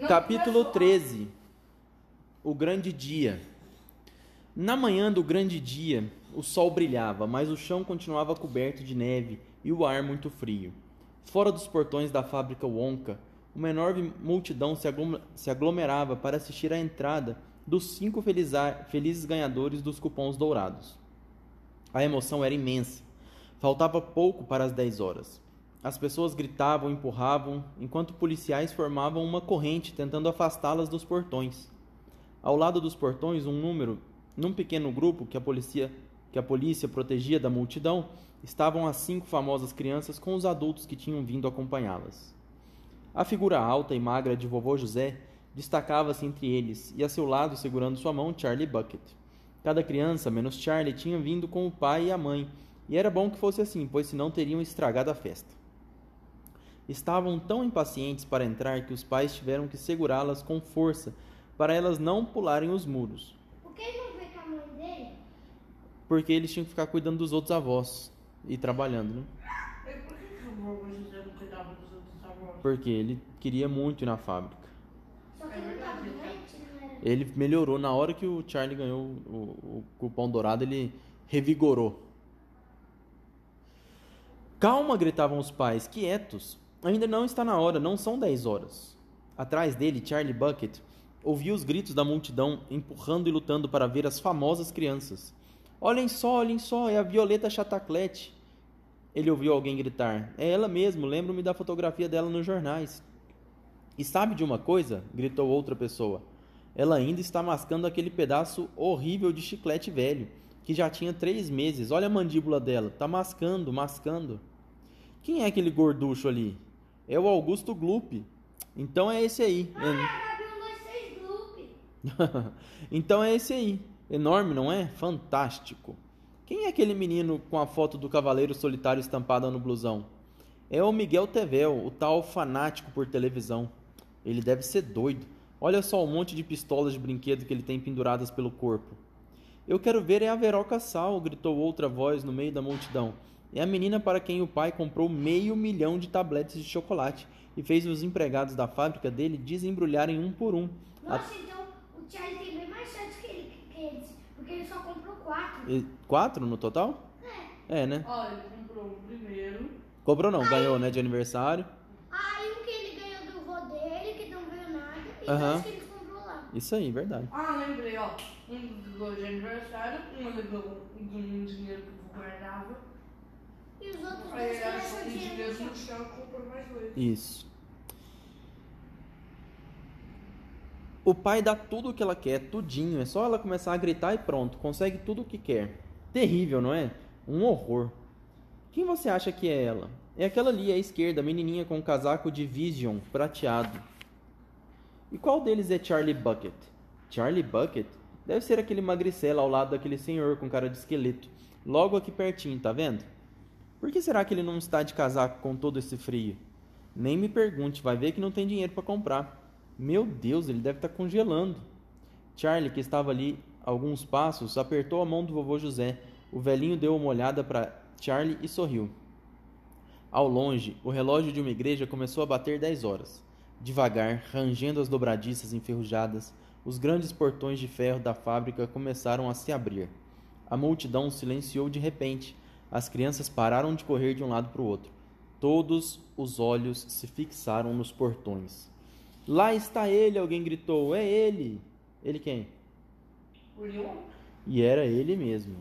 Capítulo 13 O grande dia. Na manhã do grande dia, o sol brilhava, mas o chão continuava coberto de neve e o ar muito frio. Fora dos portões da fábrica Wonka, uma enorme multidão se aglomerava para assistir à entrada dos cinco felizes ganhadores dos cupons dourados. A emoção era imensa. Faltava pouco para as dez horas. As pessoas gritavam, empurravam, enquanto policiais formavam uma corrente tentando afastá-las dos portões. Ao lado dos portões, um número, num pequeno grupo que a polícia, que a polícia protegia da multidão, estavam as cinco famosas crianças com os adultos que tinham vindo acompanhá-las. A figura alta e magra de vovô José destacava-se entre eles, e a seu lado, segurando sua mão, Charlie Bucket. Cada criança, menos Charlie, tinha vindo com o pai e a mãe, e era bom que fosse assim, pois senão teriam estragado a festa. Estavam tão impacientes para entrar que os pais tiveram que segurá-las com força para elas não pularem os muros. Por que ele não veio com a mãe dele? Porque eles tinham que ficar cuidando dos outros avós e trabalhando, né? E por que, que o vovô José não cuidava dos outros avós? Porque ele queria muito ir na fábrica. Só que É ele não tava doente, não era? Ele melhorou na hora que o Charlie ganhou o, o cupom dourado, ele revigorou. Calma, gritavam os pais, quietos. Ainda não está na hora, não são 10 horas. Atrás dele, Charlie Bucket ouvia os gritos da multidão empurrando e lutando para ver as famosas crianças. Olhem só, olhem só, é a Violeta Chataclete. Ele ouviu alguém gritar. É ela mesmo, lembro-me da fotografia dela nos jornais. E sabe de uma coisa? gritou outra pessoa. Ela ainda está mascando aquele pedaço horrível de chiclete velho, que já tinha três meses. Olha a mandíbula dela, tá mascando, mascando. Quem é aquele gorducho ali? É o Augusto Gloop. Então é esse aí. Ah, Gabi 126 Gloop. então é esse aí. Enorme, não é? Fantástico. Quem é aquele menino com a foto do Cavaleiro Solitário estampada no blusão? É o Miguel Tevel, o tal fanático por televisão. Ele deve ser doido. Olha só o monte de pistolas de brinquedo que ele tem penduradas pelo corpo. Eu quero ver é a Veroca Sal, gritou outra voz no meio da multidão. É a menina para quem o pai comprou meio milhão de tabletes de chocolate e fez os empregados da fábrica dele desembrulharem um por um. A- Nossa, então o Charlie tem bem mais sorte que, ele, que eles, porque ele só comprou quatro. E- Quatro no total? É. É, né? Ó, ele comprou o primeiro. Cobrou não, ganhou, né, de aniversário. Aí um que ele ganhou do vô dele, que não veio nada, e Aham. dois que ele comprou lá. Isso aí, verdade. Ah, lembrei, ó. Um de aniversário, um levou um dinheiro que eu guardava. E os outros dois um dinheiro no chão. Isso. O pai dá tudo o que ela quer, tudinho. É só ela começar a gritar e pronto, consegue tudo o que quer. Terrível, não é? Um horror. Quem você acha que é ela? É aquela ali à esquerda, a menininha com o casaco de Vision prateado. E qual deles é Charlie Bucket? Charlie Bucket? Deve ser aquele magricela ao lado daquele senhor com cara de esqueleto. Logo aqui pertinho, tá vendo? Por que será que ele não está de casaco com todo esse frio? Nem me pergunte, vai ver que não tem dinheiro para comprar. Meu Deus, ele deve estar congelando. Charlie, que estava ali alguns passos, apertou a mão do vovô José. O velhinho deu uma olhada para Charlie e sorriu. Ao longe, o relógio de uma igreja começou a bater dez horas. Devagar, rangendo as dobradiças enferrujadas, os grandes portões de ferro da fábrica começaram a se abrir. A multidão silenciou de repente. As crianças pararam de correr de um lado para o outro. Todos os olhos se fixaram nos portões. Lá está ele, alguém gritou. É ele. Ele quem? O Leon? E era ele mesmo.